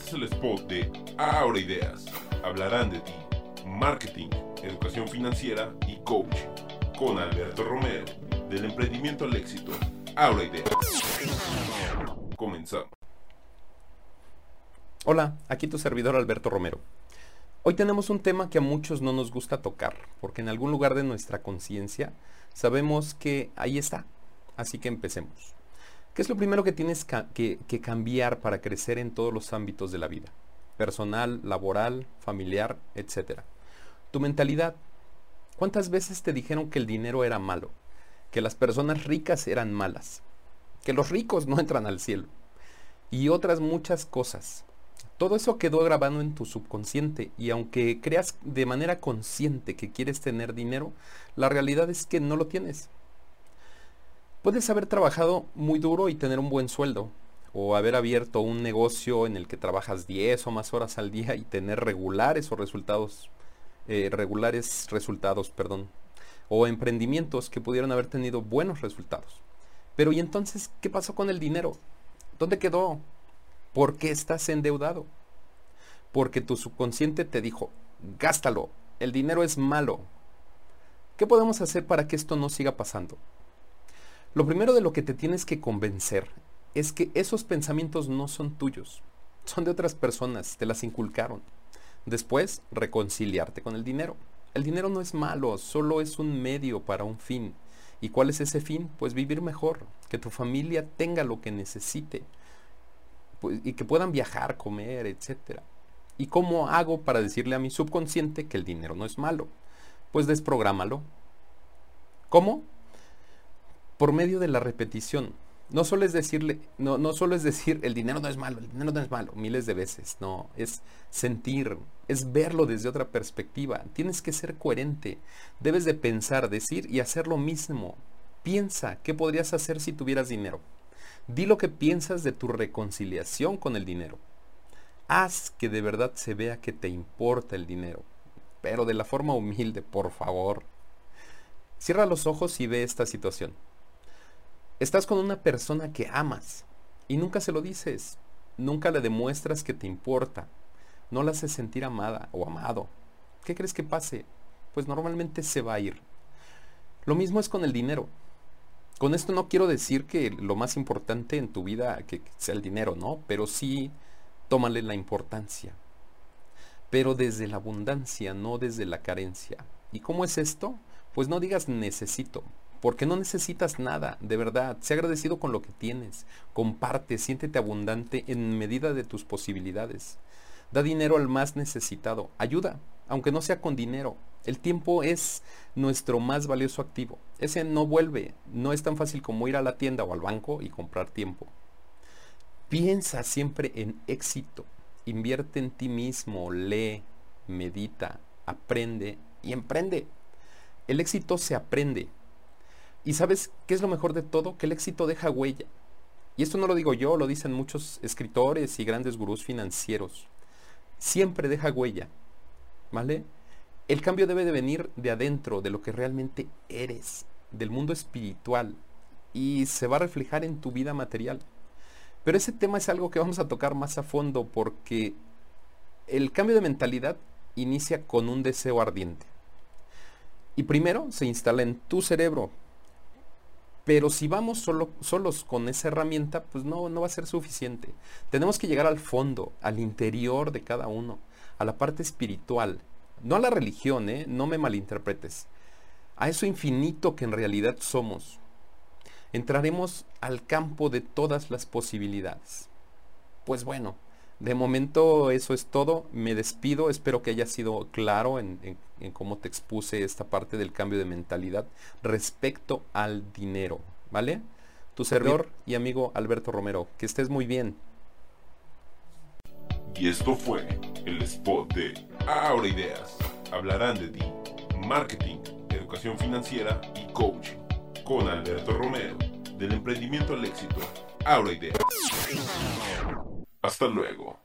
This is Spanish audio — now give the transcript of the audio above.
Este es el spot de Ahora Ideas. Hablarán de ti, marketing, educación financiera y coach. Con Alberto Romero, del emprendimiento al éxito. Ahora Ideas. Comenzamos. Hola, aquí tu servidor Alberto Romero. Hoy tenemos un tema que a muchos no nos gusta tocar, porque en algún lugar de nuestra conciencia sabemos que ahí está. Así que empecemos. ¿Qué es lo primero que tienes que, que, cambiar para crecer en todos los ámbitos de la vida? Personal, laboral, familiar, etc. Tu mentalidad. ¿Cuántas veces te dijeron que el dinero era malo? Que las personas ricas eran malas. Que los ricos no entran al cielo. Y otras muchas cosas. Todo eso quedó grabado en tu subconsciente y aunque creas de manera consciente que quieres tener dinero, la realidad es que no lo tienes. Puedes haber trabajado muy duro y tener un buen sueldo, o haber abierto un negocio en el que trabajas 10 o más horas al día y tener regulares o resultados, eh, regulares resultados, perdón, o emprendimientos que pudieron haber tenido buenos resultados. Pero ¿y entonces qué pasó con el dinero? ¿Dónde quedó? ¿Por qué estás endeudado? Porque tu subconsciente te dijo, gástalo, el dinero es malo. ¿Qué podemos hacer para que esto no siga pasando? Lo primero de lo que te tienes que convencer es que esos pensamientos no son tuyos, son de otras personas, te las inculcaron. Después, reconciliarte con el dinero. El dinero no es malo, solo es un medio para un fin. ¿Y cuál es ese fin? Pues vivir mejor, que tu familia tenga lo que necesite pues, y que puedan viajar, comer, etc. ¿Y cómo hago para decirle a mi subconsciente que el dinero no es malo? Pues desprográmalo. ¿Cómo? Por medio de la repetición. No solo es decirle, no, no solo es decir el dinero no es malo, el dinero no es malo, miles de veces, no, es sentir, es verlo desde otra perspectiva. Tienes que ser coherente, debes de pensar, decir y hacer lo mismo. Piensa, ¿qué podrías hacer si tuvieras dinero? Di lo que piensas de tu reconciliación con el dinero. Haz que de verdad se vea que te importa el dinero, pero de la forma humilde, por favor. Cierra los ojos y ve esta situación. Estás con una persona que amas y nunca se lo dices, nunca le demuestras que te importa, no la haces sentir amada o amado. ¿Qué crees que pase? Pues normalmente se va a ir. Lo mismo es con el dinero. Con esto no quiero decir que lo más importante en tu vida sea el dinero, ¿no? Pero sí tómale la importancia. Pero desde la abundancia, no desde la carencia. ¿Y cómo es esto? Pues no digas necesito, porque no necesitas nada, de verdad. Sé agradecido con lo que tienes. Comparte, siéntete abundante en medida de tus posibilidades. Da dinero al más necesitado. Ayuda, aunque no sea con dinero. El tiempo es nuestro más valioso activo. Ese no vuelve. No es tan fácil como ir a la tienda o al banco y comprar tiempo. Piensa siempre en éxito. Invierte en ti mismo. Lee, medita, aprende y emprende. El éxito se aprende y sabes qué es lo mejor de todo? Que el éxito deja huella. Y esto no lo digo yo, lo dicen muchos escritores y grandes gurús financieros. Siempre deja huella. ¿Vale? El cambio debe de venir de adentro, de lo que realmente eres, del mundo espiritual. Y se va a reflejar en tu vida material. Pero ese tema es algo que vamos a tocar más a fondo porque el cambio de mentalidad inicia con un deseo ardiente. Y primero se instala en tu cerebro, pero si vamos solo, solos con esa herramienta, pues no, no va a ser suficiente. Tenemos que llegar al fondo, al interior de cada uno, a la parte espiritual. No a la religión, ¿eh? no me malinterpretes. A eso infinito que en realidad somos. Entraremos al campo de todas las posibilidades. Pues bueno, de momento eso es todo. Me despido. Espero que haya sido claro en, cómo te expuse esta parte del cambio de mentalidad respecto al dinero. ¿Vale? Tu servidor y amigo Alberto Romero. Que estés muy bien. Y esto fue el spot de Ahora Ideas. Hablarán de ti, marketing, educación financiera y coaching. Con Alberto Romero, del emprendimiento al éxito. Ahora Ideas. Hasta luego.